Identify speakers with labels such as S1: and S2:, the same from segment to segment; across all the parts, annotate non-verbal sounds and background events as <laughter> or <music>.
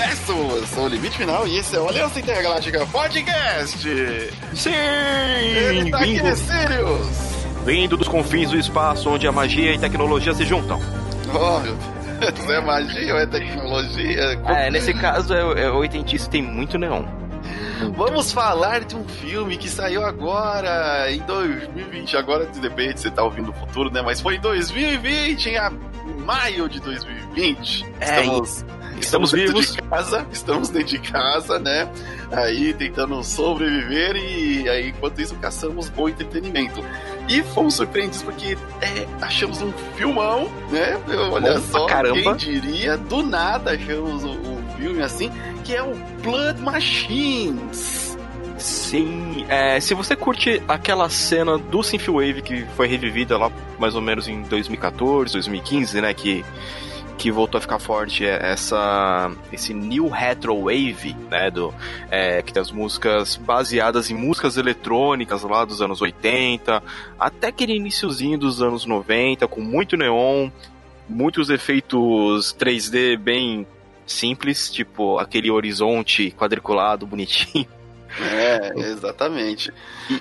S1: Começa o seu limite final e esse é o Aliança Intergaláctica Podcast.
S2: Sim!
S1: Ele tá aqui,
S2: Vindo,
S1: Sirius.
S2: vindo dos confins do espaço onde a magia e tecnologia se juntam.
S1: Oh, meu Deus, é magia ou é tecnologia?
S2: É, nesse caso é, é oitentista e tem muito neon.
S1: Vamos falar de um filme que saiu agora, em 2020. Agora, depende se você tá ouvindo o futuro, né? Mas foi em 2020, em maio de 2020.
S2: É,
S1: estamos,
S2: estamos
S1: dentro
S2: vivos.
S1: de casa, estamos dentro de casa, né? Aí tentando sobreviver e aí, enquanto isso, caçamos bom entretenimento. E fomos surpreendidos porque é, achamos um filmão, né? Olha
S2: Bom
S1: só,
S2: caramba.
S1: quem diria, do nada achamos o, o filme assim, que é o Blood Machines.
S2: Sim, é, se você curte aquela cena do Synthwave que foi revivida lá mais ou menos em 2014, 2015, né, que que voltou a ficar forte é essa esse new retro wave, né, do é, que tem as músicas baseadas em músicas eletrônicas lá dos anos 80, até aquele iniciozinho dos anos 90 com muito neon, muitos efeitos 3D bem simples, tipo aquele horizonte quadriculado bonitinho.
S1: É, exatamente.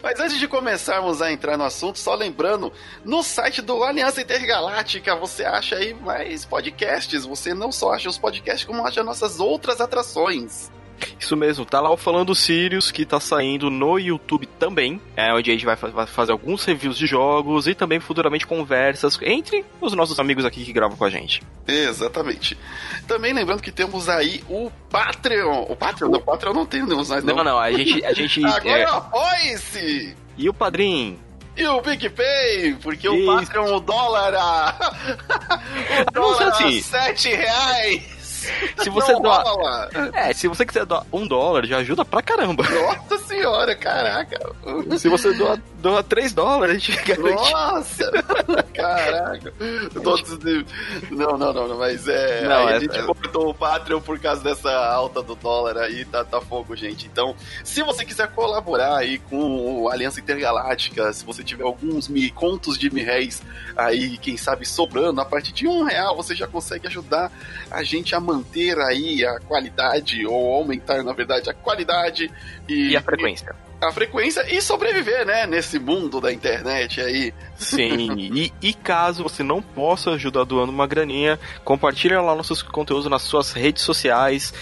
S1: Mas antes de começarmos a entrar no assunto, só lembrando, no site do Aliança Intergaláctica você acha aí mais podcasts. Você não só acha os podcasts, como acha nossas outras atrações.
S2: Isso mesmo, tá lá o Falando Sirius, que tá saindo no YouTube também, é onde a gente vai, vai fazer alguns reviews de jogos e também futuramente conversas entre os nossos amigos aqui que gravam com a gente.
S1: Exatamente. Também lembrando que temos aí o Patreon. O Patreon? O Patreon não temos mais, não.
S2: Não, não, a gente. A gente <laughs>
S1: Agora
S2: é,
S1: apoie-se!
S2: E o padrinho?
S1: E o PicPay, porque o
S2: Isso.
S1: Patreon, o dólar a... <laughs> o
S2: Não
S1: dólar a
S2: assim.
S1: 7 reais.
S2: Se você
S1: Não
S2: doar.
S1: rola.
S2: É, se você quiser doar um dólar, já ajuda pra caramba.
S1: Nossa senhora, caraca.
S2: Se você doar, doar 3 dólares, <laughs> a.
S1: Nossa! <laughs> Caraca! Todos Não, não, não, não, mas é.
S2: Não,
S1: aí
S2: é-
S1: a gente
S2: é-
S1: cortou o Patreon por causa dessa alta do dólar aí, tá, tá fogo, gente. Então, se você quiser colaborar aí com o Aliança Intergaláctica, se você tiver alguns mi, contos de mil réis aí, quem sabe sobrando, a partir de um real você já consegue ajudar a gente a manter aí a qualidade, ou aumentar, na verdade, a qualidade e,
S2: E a frequência.
S1: A frequência e sobreviver, né, nesse mundo da internet aí.
S2: Sim, <laughs> e, e caso você não possa ajudar doando uma graninha, compartilha lá nossos conteúdos nas suas redes sociais.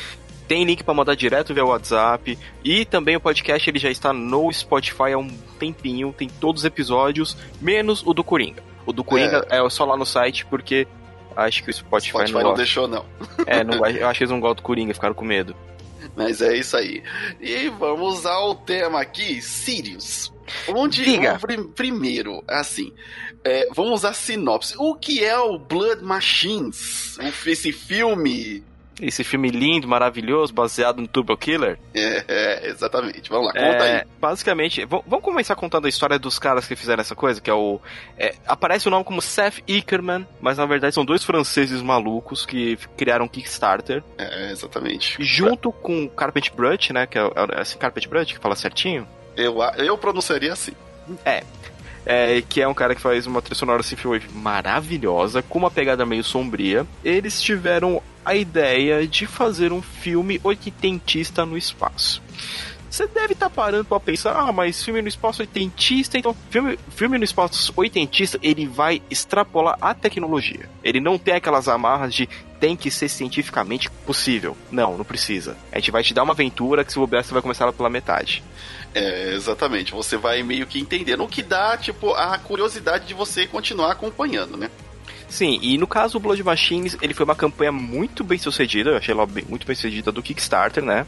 S2: Tem link pra mandar direto via WhatsApp. E também o podcast ele já está no Spotify há um tempinho. Tem todos os episódios, menos o do Coringa. O do Coringa é, só lá no site, porque acho que o Spotify,
S1: Spotify
S2: não
S1: não deixou, não.
S2: É, não, eu acho que eles não gostam do Coringa, ficaram com medo.
S1: Mas é isso aí. E vamos ao tema aqui, Sirius. Onde
S2: Diga.
S1: primeiro, assim, é, vamos à sinopse. O que é o Blood Machines? Esse filme?
S2: Esse filme lindo, maravilhoso, baseado no Turbo Killer.
S1: É, é, exatamente. Vamos lá, conta
S2: É,
S1: aí.
S2: basicamente, vamos começar contando a história dos caras que fizeram essa coisa, que é o. é, aparece o nome como Seth Ickerman, mas na verdade são dois franceses malucos que criaram Kickstarter,
S1: É, exatamente.
S2: junto com o Carpet Brut, né? Que é, é esse Carpet Brut que fala certinho.
S1: Eu, eu pronunciaria assim.
S2: É, que é um cara que faz uma trilha sonora synthwave maravilhosa, com uma pegada meio sombria. Eles tiveram a ideia de fazer um filme oitentista no espaço. Você deve estar parando pra pensar, ah, mas filme no espaço oitentista, então filme, filme no espaço oitentista, ele vai extrapolar a tecnologia. Ele não tem aquelas amarras de tem que ser cientificamente possível. Não, não precisa. A gente vai te dar uma aventura que se bobear você vai começar ela pela metade.
S1: É, exatamente. Você vai meio que entendendo. O que dá, tipo, a curiosidade de você continuar acompanhando, né?
S2: Sim, e no caso o Blood Machines, ele foi uma campanha muito bem sucedida, eu achei ela bem- muito bem sucedida do Kickstarter, né?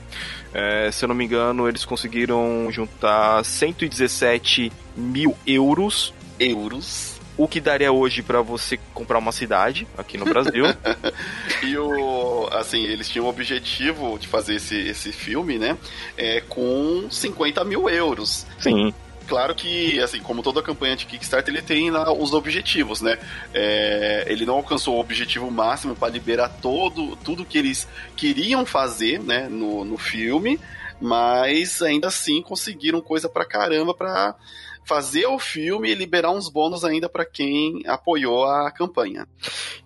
S2: É, se eu não me engano, eles conseguiram juntar 117 mil euros,
S1: Euros.
S2: o que daria hoje pra você comprar uma cidade aqui no Brasil. <laughs>
S1: E o. Assim, eles tinham o objetivo de fazer esse, esse filme, né? É, com 50 mil euros.
S2: Sim.
S1: Claro que, assim, como toda campanha de Kickstarter, ele tem lá os objetivos, né? É, ele não alcançou o objetivo máximo para liberar todo, tudo que eles queriam fazer, né, no, no filme, mas ainda assim conseguiram coisa pra caramba pra fazer o filme e liberar uns bônus ainda pra quem apoiou a campanha.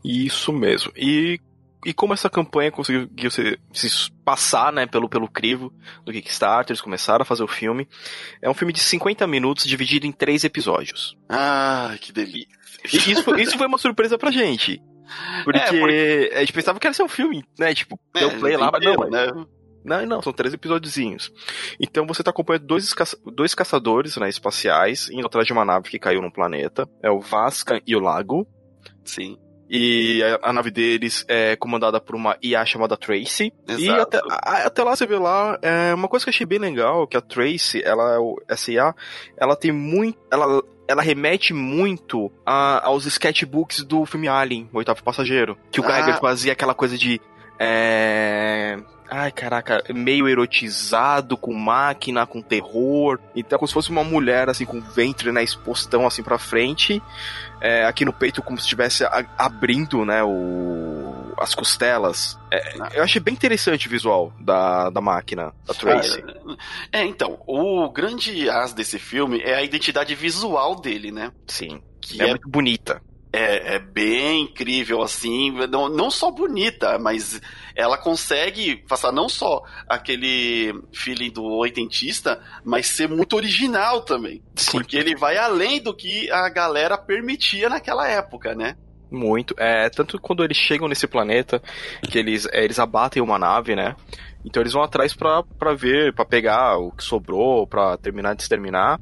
S2: Isso mesmo. E e como essa campanha conseguiu se, se passar, né, pelo, pelo crivo do Kickstarter, eles começaram a fazer o filme. É um filme de 50 minutos dividido em três episódios.
S1: Ah, que delícia.
S2: E isso, isso foi uma surpresa pra gente. Porque, é, porque... a gente pensava que era ser um filme, né? Tipo, é, deu play lá, mas não, né? Não, não, são três episódiozinhos. Então você tá acompanhando dois, caça dois caçadores né, espaciais indo atrás de uma nave que caiu no planeta. É o Vasca e o Lago.
S1: Sim.
S2: E a, a, nave deles é comandada por uma IA chamada Tracy. Exato. E até, a, até lá você vê lá, é uma coisa que eu achei bem legal, que a Tracy, ela, essa IA, ela tem muito, ela, ela remete muito a, aos sketchbooks do filme Alien, o oitavo passageiro. Que o ah. fazia aquela coisa de, é, Ai, caraca, meio erotizado, com máquina, com terror. Então, como se fosse uma mulher, assim, com o ventre, né, expostão, assim, pra frente. É, aqui no peito, como se estivesse abrindo, né, o... as costelas. É, eu achei bem interessante o visual da, da máquina, da Tracy.
S1: É, então, o grande as desse filme é a identidade visual dele, né?
S2: Sim. Que é, é muito bonita
S1: é, é, bem incrível, assim, não, não só bonita, mas ela consegue passar não só aquele feeling do oitentista, mas ser muito original também. Sim. Porque ele vai além do que a galera permitia naquela época, né?
S2: Muito. É, tanto quando eles chegam nesse planeta, que eles, é, eles abatem uma nave, né? Então eles vão atrás pra, pra ver, pra pegar o que sobrou, pra terminar de exterminar.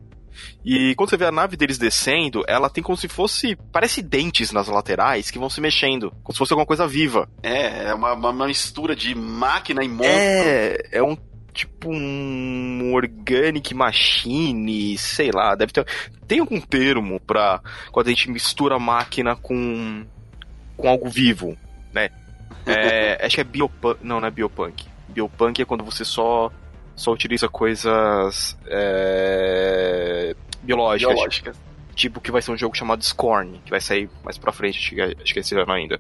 S2: E quando você vê a nave deles descendo, ela tem como se fosse. Parece dentes nas laterais que vão se mexendo. Como se fosse alguma coisa viva.
S1: É, é uma, uma mistura de máquina e monstro.
S2: É, é um tipo um organic machine, sei lá, deve ter. Tem algum termo pra quando a gente mistura máquina com. com algo vivo, né? É, <laughs> acho que é biopunk. Não, não é biopunk. Biopunk é quando você só só utiliza coisas é, biológicas. biológicas. Tipo que vai ser um jogo chamado Scorn, que vai sair mais pra frente, acho que, acho que esse ano ainda.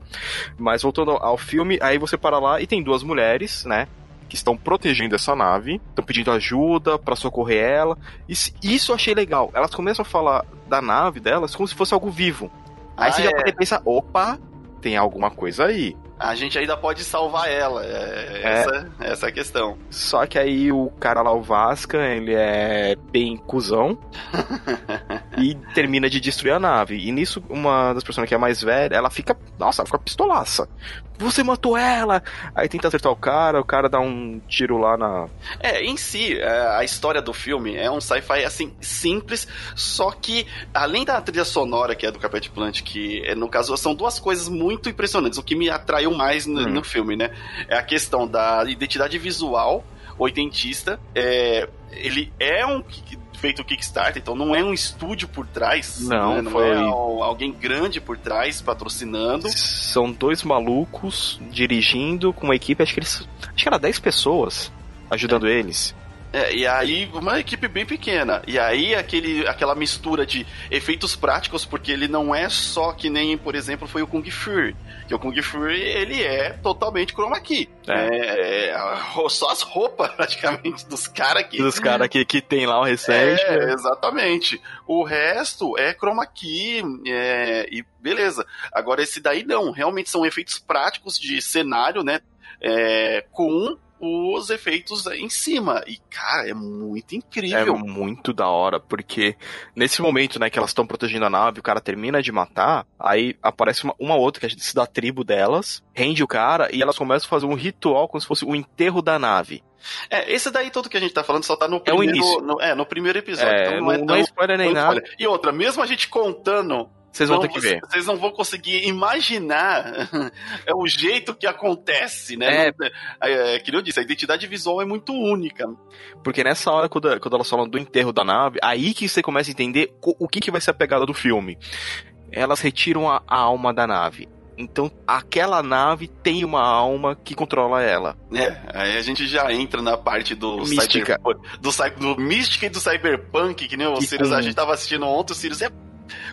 S2: Mas voltando ao filme, aí você para lá e tem duas mulheres, né? Que estão protegendo essa nave, estão pedindo ajuda para socorrer ela. E isso eu achei legal. Elas começam a falar da nave delas como se fosse algo vivo. Aí ah, você é. já pode pensar, opa, tem alguma coisa aí
S1: a gente ainda pode salvar ela. É, é. Essa, essa é a questão.
S2: Só que aí o cara lá, o Vasca, ele é bem cuzão <laughs> e termina de destruir a nave. E nisso, uma das pessoas que é mais velha, ela fica, nossa, ela fica pistolaça. Você matou ela! Aí tenta acertar o cara, o cara dá um tiro lá na.
S1: É, em si, é, a história do filme é um sci-fi assim, simples, só que além da trilha sonora que é do Carpet Plant, que no caso são duas coisas muito impressionantes. O que me atraiu mais no, hum. no filme, né? É a questão da identidade visual oitentista. É, ele é um feito Kickstarter, então não é um estúdio por trás.
S2: Não,
S1: né? não
S2: foi...
S1: é alguém grande por trás patrocinando.
S2: São dois malucos dirigindo com uma equipe, acho que eles. Acho que era 10 pessoas ajudando é. eles.
S1: É, e aí, uma equipe bem pequena. E aí, aquele, aquela mistura de efeitos práticos, porque ele não é só que nem, por exemplo, foi o Kung Fury. Que o Kung Fury, ele é totalmente chroma key. É. é só as roupas, <laughs> praticamente, dos caras que...
S2: Dos caras que, que tem lá o recente.
S1: É, né? exatamente. O resto é chroma key é, e beleza. Agora, esse daí não. Realmente são efeitos práticos de cenário, né? É, com os efeitos em cima. E, cara, é muito incrível.
S2: É muito da hora, porque nesse momento, né, que elas estão protegendo a nave, o cara termina de matar, aí aparece uma, uma outra que é da tribo delas, rende o cara e elas começam a fazer um ritual como se fosse o enterro da nave.
S1: É, esse daí todo que a gente tá falando só tá no primeiro, é o início. No, é, no primeiro episódio. É,
S2: então não, é não, é, não é spoiler nem nada.
S1: E outra, mesmo a gente contando
S2: vocês vão ter que ver.
S1: Vocês não vão conseguir imaginar é <laughs> o jeito que acontece, né? É, é, é, que eu disse, a identidade visual é muito única.
S2: Porque nessa hora, quando, quando elas falam do enterro da nave, aí que você começa a entender o que, que vai ser a pegada do filme. Elas retiram a, a alma da nave. Então, aquela nave tem uma alma que controla ela.
S1: É, aí a gente já entra na parte do
S2: mística.
S1: Cyber, do, do mística e do cyberpunk, que nem o Sirius, com... a gente tava assistindo ontem, o Sirius é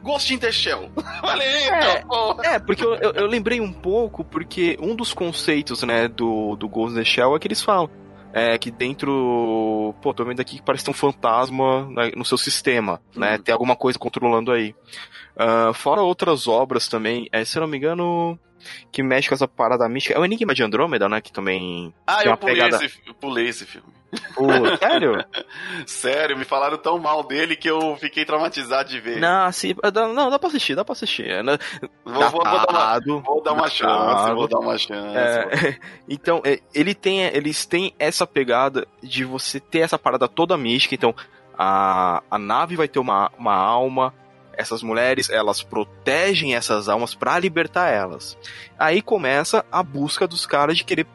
S1: Ghost in the Shell. <laughs> Valeu,
S2: é, é, porque eu, eu, eu, lembrei um pouco, porque um dos conceitos, né, do, do Ghost in the Shell é que eles falam. É que dentro. Pô, tô vendo aqui que parece ter um fantasma no seu sistema, né? Uhum. Tem alguma coisa controlando aí. Uh, fora outras obras também, é, se eu não me engano, que mexe com essa parada mística. É o Enigma de Andrômeda, né? Que também.
S1: Ah,
S2: tem
S1: eu
S2: uma
S1: pulei,
S2: pegada-
S1: esse, eu pulei esse filme.
S2: Sério? <laughs>
S1: Sério, me falaram tão mal dele que eu fiquei traumatizado de ver.
S2: não, assim, dá- não, dá pra assistir, dá pra assistir. É, né?
S1: vou, vou- vou dar uma,
S2: Datado,
S1: vou dar uma chance,
S2: datado.
S1: vou dar uma chance.
S2: É, <laughs> então, é, ele tem, eles têm essa pegada de você ter essa parada toda mística. Então, a, a nave vai ter uma, uma alma. Essas mulheres, elas protegem essas almas pra libertar elas. Aí começa a busca dos caras de querer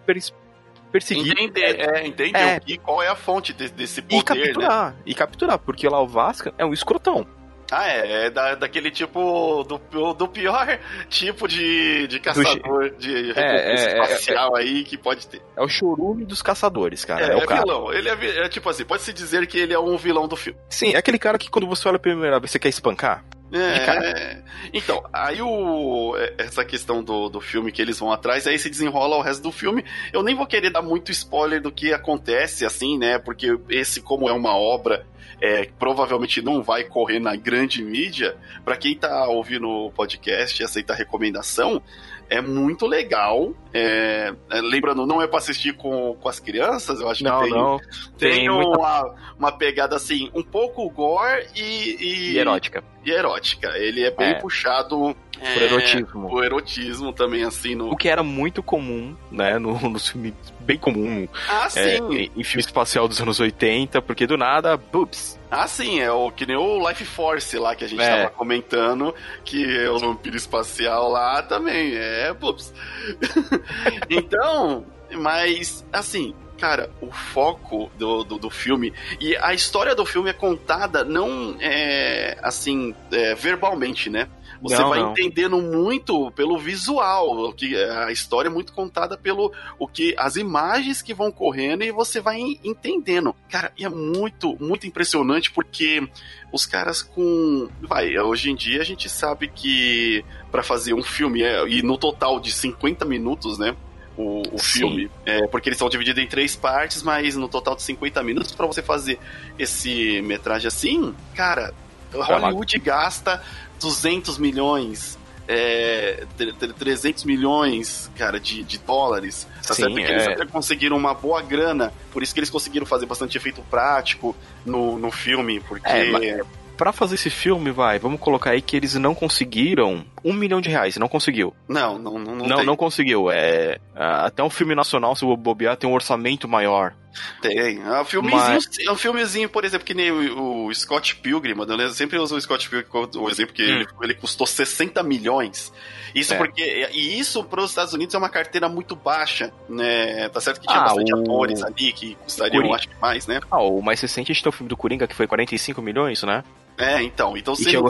S2: perseguir
S1: Entender, é, entender
S2: É.
S1: o que, qual é a fonte de- desse
S2: e
S1: poder, né?
S2: capturar. E capturar, porque lá o Vasca é um escrotão.
S1: Ah, é, é da, daquele tipo, do, do pior <laughs> tipo de, de caçador de recompensa
S2: é, é,
S1: espacial aí que pode ter.
S2: É o chorume dos caçadores, cara.
S1: É,
S2: É,
S1: é
S2: o cara.
S1: vilão, ele é, é tipo assim, pode-se dizer que ele é um vilão do filme.
S2: Sim, é aquele cara que quando você olha a primeira vez você quer espancar.
S1: É, então, aí o, essa questão do, do filme que eles vão atrás, aí se desenrola o resto do filme. Eu nem vou querer dar muito spoiler do que acontece, assim, né? Porque esse, como é uma obra, é, provavelmente não vai correr na grande mídia. Pra quem tá ouvindo o podcast e aceita a recomendação, é muito legal. É, é, lembrando, não é pra assistir com, com as crianças, eu acho
S2: Não,
S1: que tem,
S2: não.
S1: tem,
S2: tem muita-
S1: uma, uma pegada assim, um pouco gore e, e,
S2: E erótica.
S1: e erótica. Ele é bem
S2: É.
S1: puxado
S2: Por erotismo.
S1: por erotismo também, assim, no.
S2: O que era muito comum, né? No, no filme bem comum.
S1: Ah,
S2: é,
S1: sim.
S2: em, em filme espacial dos anos 80, porque do nada, boobs.
S1: Ah, sim, é o que nem o Life Force lá que a gente
S2: É.
S1: tava comentando, que é o vampiro espacial lá também. É, pups. <laughs> <laughs> então, mas assim. Cara, o foco do, do, do filme e a história do filme é contada não é, assim é, verbalmente, né? Você
S2: Não,
S1: vai
S2: não.
S1: entendendo muito pelo visual, que a história é muito contada pelo o que as imagens que vão correndo e você vai en- entendendo. Cara, e é muito, muito impressionante porque os caras com, vai, hoje em dia a gente sabe que pra fazer um filme é, e no total de 50 minutos, né? O, o filme, é, porque eles são divididos em três partes, mas no total de 50 minutos pra você fazer esse metragem assim, cara, Hollywood gasta 200 milhões, é, tre- tre- 300 milhões, cara, de, de dólares. Tá
S2: Sim,
S1: certo? Porque eles
S2: é.
S1: até conseguiram uma boa grana, por isso que eles conseguiram fazer bastante efeito prático no, no filme, porque.
S2: É, mas- Pra fazer esse filme, vai, vamos colocar aí que eles não conseguiram um milhão de reais, não conseguiu.
S1: Não, não, não, não,
S2: Não, não conseguiu. É, até um filme nacional, se o bobear, tem um orçamento maior.
S1: Tem. É um filmezinho, é um filmezinho, por exemplo, que nem o, o Scott Pilgrim, mano. Eu sempre uso o Scott Pilgrim como exemplo, que
S2: Hum.
S1: ele, ele custou 60 milhões. Isso
S2: É.
S1: porque. E isso para os Estados Unidos é uma carteira muito baixa, né? Tá certo que tinha
S2: Ah,
S1: bastante
S2: o-
S1: atores ali que custariam, acho que mais, né?
S2: Ah, o mais recente a gente tem o filme do Coringa, que foi 45 milhões, né?
S1: É, então. Então você não,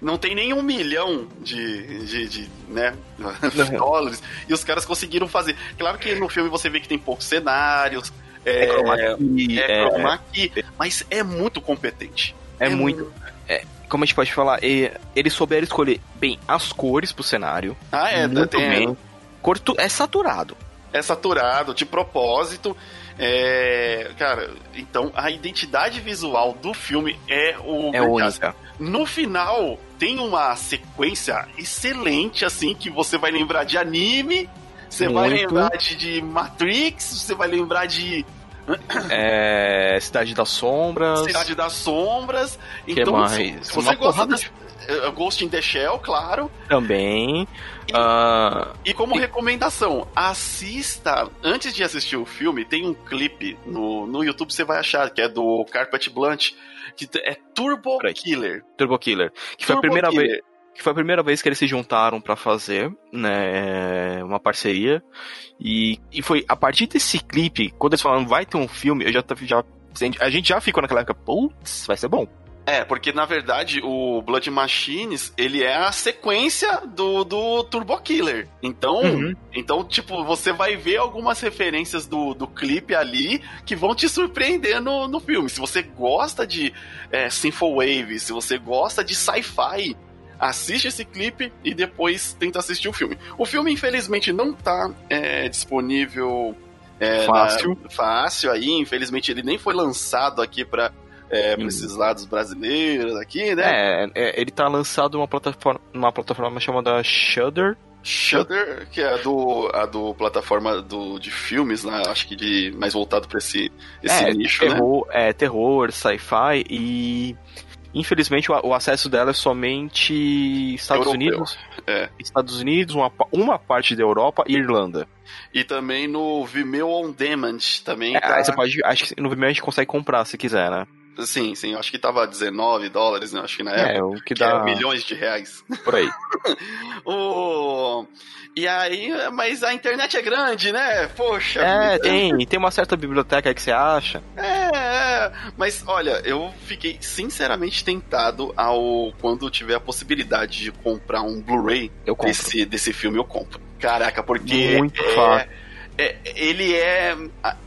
S1: não tem nem um milhão de, de, de, né, <laughs> dólares. E os caras conseguiram fazer. Claro que no filme você vê que tem poucos cenários. É,
S2: É chroma key,
S1: é
S2: é-
S1: chroma key, mas é muito competente.
S2: É muito. é, como a gente pode falar, é, eles souberam escolher bem as cores pro cenário.
S1: Ah, é,
S2: muito
S1: tem,
S2: bem. Cor tu- é saturado.
S1: é saturado, de propósito. É, cara, então a identidade visual do filme é o
S2: É única.
S1: No final tem uma sequência excelente assim que você vai lembrar de anime, você vai lembrar de, de Matrix, você vai lembrar de
S2: É, Cidade das Sombras.
S1: Cidade das Sombras.
S2: que
S1: Então,
S2: mais?
S1: se, se você gosta das, eh, Ghost in the Shell, claro.
S2: Também. Ah,
S1: E como
S2: E-
S1: recomendação, assista. Antes de assistir o filme, tem um clipe no, no YouTube você vai achar, que é do Carpet Blunt, que é Turbo
S2: Peraí.
S1: Killer.
S2: Turbo Killer. Que foi, a
S1: Turbo
S2: primeira
S1: Killer.
S2: vez, que foi a primeira vez que eles se juntaram pra fazer né, uma parceria. E, e foi a partir desse clipe, quando eles falaram vai ter um filme, eu já, já a gente já ficou naquela época, putz, vai ser bom.
S1: É, porque na verdade o Blood Machines, ele é a sequência do, do Turbo Killer. Então,
S2: Uhum.
S1: então, tipo, você vai ver algumas referências do, do clipe ali que vão te surpreender no, no filme. Se você gosta de é, Synthwave, se você gosta de sci-fi, assiste esse clipe e depois tenta assistir o filme. O filme, infelizmente, não tá é, disponível é,
S2: Fácil.
S1: na- fácil aí. Infelizmente, ele nem foi lançado aqui para é, pra
S2: Hum.
S1: esses lados brasileiros aqui, né?
S2: É, é, ele tá lançado numa plataforma, numa plataforma chamada Shudder.
S1: Shudder, que é a do, a do plataforma do, de filmes, né? Acho que de mais voltado para esse, esse
S2: é,
S1: nicho,
S2: terror,
S1: né?
S2: É, terror, sci-fi e infelizmente o, o, acesso dela é somente Estados
S1: Europeu.
S2: Unidos,
S1: É.
S2: Estados Unidos, uma, uma parte da Europa e Irlanda.
S1: E também no Vimeo On Demand também.
S2: É,
S1: tá...
S2: você pode, acho que no Vimeo a gente consegue comprar se quiser, né?
S1: Sim, sim, acho que tava 19 dólares, né? Acho que na
S2: É,
S1: época.
S2: o que
S1: que
S2: dá
S1: é milhões de reais.
S2: por aí. <laughs>
S1: o... E aí, mas a internet é grande, né? Poxa.
S2: É,
S1: vida.
S2: tem, tem uma certa biblioteca aí que você acha.
S1: É, é, mas olha, eu fiquei sinceramente tentado ao quando tiver a possibilidade de comprar um Blu-ray desse, desse filme, eu compro. Caraca, porque
S2: Muito
S1: é,
S2: fácil.
S1: É- ele é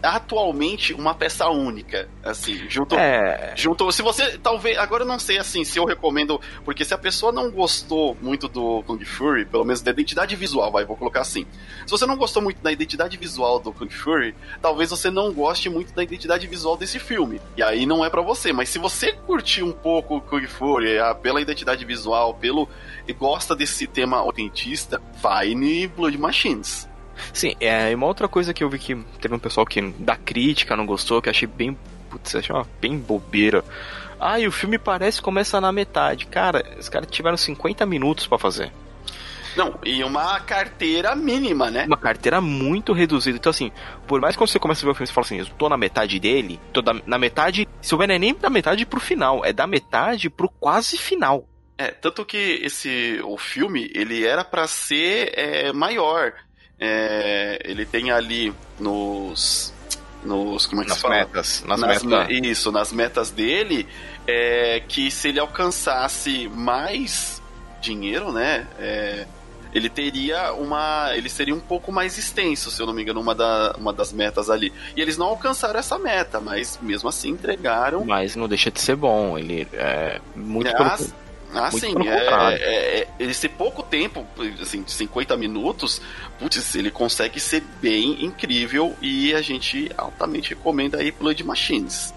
S1: atualmente uma peça única, assim, junto
S2: É,
S1: Junto, se você, talvez, agora eu não sei assim, se eu recomendo, porque se a pessoa não gostou muito do Kung Fury, pelo menos da identidade visual, vai, vou colocar assim. Se você não gostou muito da identidade visual do Kung Fury, talvez você não goste muito da identidade visual desse filme. E aí não é pra você, mas se você curtir um pouco o Kung Fury, pela identidade visual, pelo e gosta desse tema autentista, vai em Blood Machines.
S2: Sim, é, e uma outra coisa que eu vi que teve um pessoal que da crítica não gostou, que achei bem, putz, achei uma bem bobeira. Ah, e o filme parece que começa na metade. Cara, os caras tiveram 50 minutos pra fazer.
S1: Não, e uma carteira mínima, né?
S2: Uma carteira muito reduzida. Então, assim, por mais que quando você começa a ver o filme, você fala assim, eu tô na metade dele, tô da- na metade. Se houver não é nem da metade pro final, é da metade pro quase final.
S1: É, tanto que esse o filme ele era pra ser é, maior. É, ele tem ali nos nos como é que
S2: Nas
S1: se fala?
S2: metas. Nas,
S1: Nas
S2: metas.
S1: me- Isso, nas metas dele, é, que se ele alcançasse mais dinheiro, né? é, ele teria uma. Ele seria um pouco mais extenso, se eu não me engano, uma, da, uma das metas ali. E eles não alcançaram essa meta, mas mesmo assim entregaram.
S2: Mas não deixa de ser bom. Ele é muito. Pelo-
S1: Ah,
S2: Muito
S1: sim, é, é, é, esse pouco tempo, assim, de 50 minutos, putz, ele consegue ser bem incrível e a gente altamente recomenda aí Blood Machines.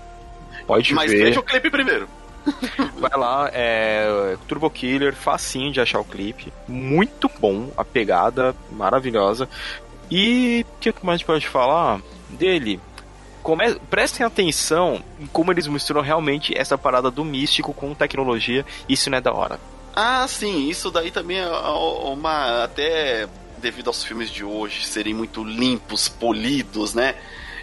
S2: Pode
S1: Mas
S2: ver.
S1: veja o clipe primeiro. <laughs>
S2: Vai lá, é Turbo Killer, facinho de achar o clipe. Muito bom, a pegada maravilhosa. E o que mais a gente pode falar dele? Come... Prestem atenção em como eles misturam realmente essa parada do místico com tecnologia. Isso não é da hora.
S1: Ah, sim, isso daí também é uma. Até devido aos filmes de hoje serem muito limpos, polidos, né?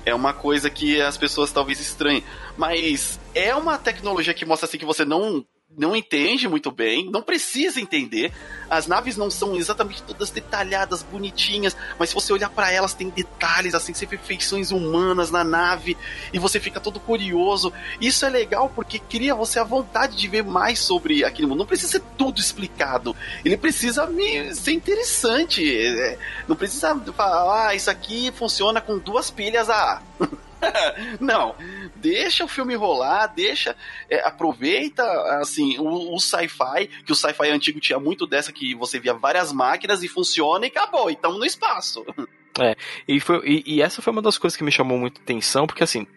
S1: É uma coisa que as pessoas talvez estranhem. Mas é uma tecnologia que mostra assim que você não. Não entende muito bem, não precisa entender. As naves não são exatamente todas detalhadas, bonitinhas, mas se você olhar para elas, tem detalhes, assim, vê feições humanas na nave e você fica todo curioso. Isso é legal porque cria você a vontade de ver mais sobre aquele mundo. Não precisa ser tudo explicado. Ele precisa ser interessante. É, Não precisa falar, ah, isso aqui funciona com duas pilhas a <laughs> <laughs> Não, deixa o filme rolar, deixa, é, aproveita assim o, o sci-fi, que o sci-fi antigo tinha muito dessa que você via várias máquinas e funciona e acabou, então no espaço. <laughs>
S2: E, foi, e, e essa foi uma das coisas que me chamou muito atenção, porque assim,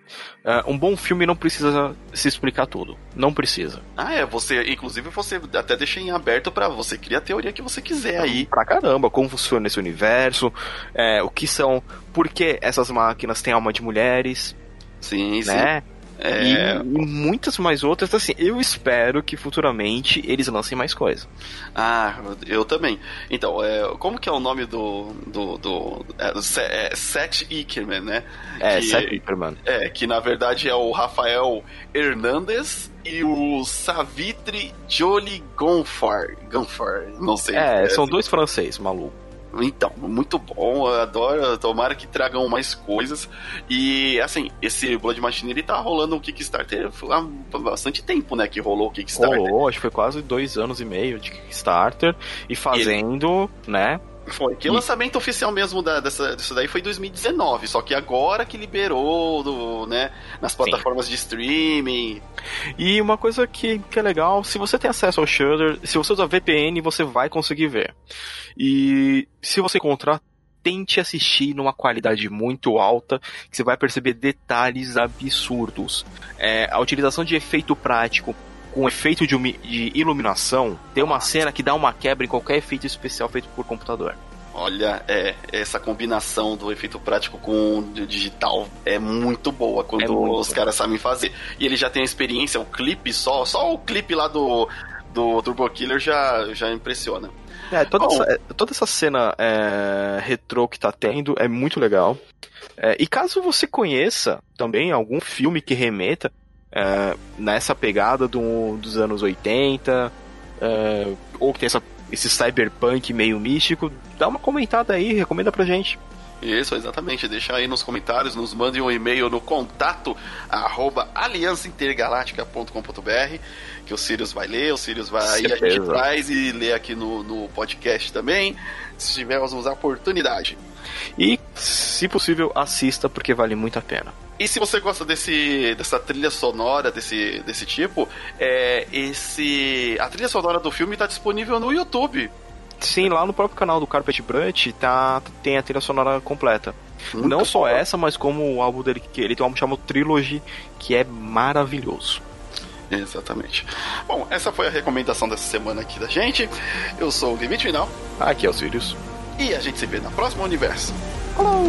S2: é, um bom filme não precisa se explicar tudo. Não precisa.
S1: Ah, é, você, inclusive você até deixa em aberto pra você criar a teoria que você quiser aí.
S2: pra caramba como funciona esse universo, é, o que são, por que essas máquinas têm alma de mulheres,
S1: Sim, sim. É,
S2: E, e muitas mais outras, assim, eu espero que futuramente eles lancem mais coisa.
S1: Ah, eu também. Então, é, como que é o nome do. do, do é, é, Seth Ickerman, né?
S2: É,
S1: Que-
S2: Seth Superman.
S1: É, que na verdade é o Rafael Hernandes e o Savitri Jolie Gonfar. Gonfar, não sei.
S2: É, são dois franceses, maluco.
S1: Então, muito bom, eu adoro, tomara que tragam mais coisas. E, assim, esse Blood Machine, ele tá rolando o Kickstarter há bastante tempo, né, que rolou o Kickstarter.
S2: Rolou, acho que foi quase dois anos e meio de Kickstarter e fazendo, né?
S1: Foi, que o
S2: E-
S1: lançamento oficial mesmo da, dessa, disso daí foi em 2019, só que agora que liberou, do, né, nas plataformas de streaming.
S2: E uma coisa que, que é legal, se você tem acesso ao Shudder, se você usa VPN, você vai conseguir ver. E se você encontrar, tente assistir numa qualidade muito alta, que você vai perceber detalhes absurdos. É, a utilização de efeito prático com efeito de, de iluminação, tem uma cena que dá uma quebra em qualquer efeito especial feito por computador.
S1: Olha, é, essa combinação do efeito prático com o digital é muito boa quando é muito os caras sabem fazer. E ele já tem a experiência, o clipe só, só o clipe lá do, do Turbo Killer já, já impressiona.
S2: É, toda, essa, é, toda essa cena é, retrô que tá tendo é muito legal. É, e caso você conheça também algum filme que remeta é, nessa pegada do, dos anos 80, é, ou que tem essa esse cyberpunk meio místico, dá uma comentada aí, recomenda pra gente.
S1: Isso, exatamente. Deixa aí nos comentários, nos mande um e-mail no contato arroba aliançaintergaláctica.com.br que o Sirius vai ler, o Sirius vai aí, a gente traz e lê aqui no, no podcast também, se tivermos a oportunidade.
S2: E, se possível, assista porque vale muito a pena.
S1: E se você gosta desse, dessa trilha sonora desse, desse tipo, é, esse a trilha sonora do filme está disponível no YouTube.
S2: Sim, lá no próprio canal do Carpet Brunch tá, tem a trilha sonora completa. Muito Não só essa, mas como o álbum dele, que ele tem um álbum chamado Trilogy, que é maravilhoso.
S1: Exatamente. Bom, essa foi a recomendação dessa semana aqui da gente. Eu sou o Limite Final.
S2: Aqui é o Sirius.
S1: E a gente se vê na próxima universo. Falou!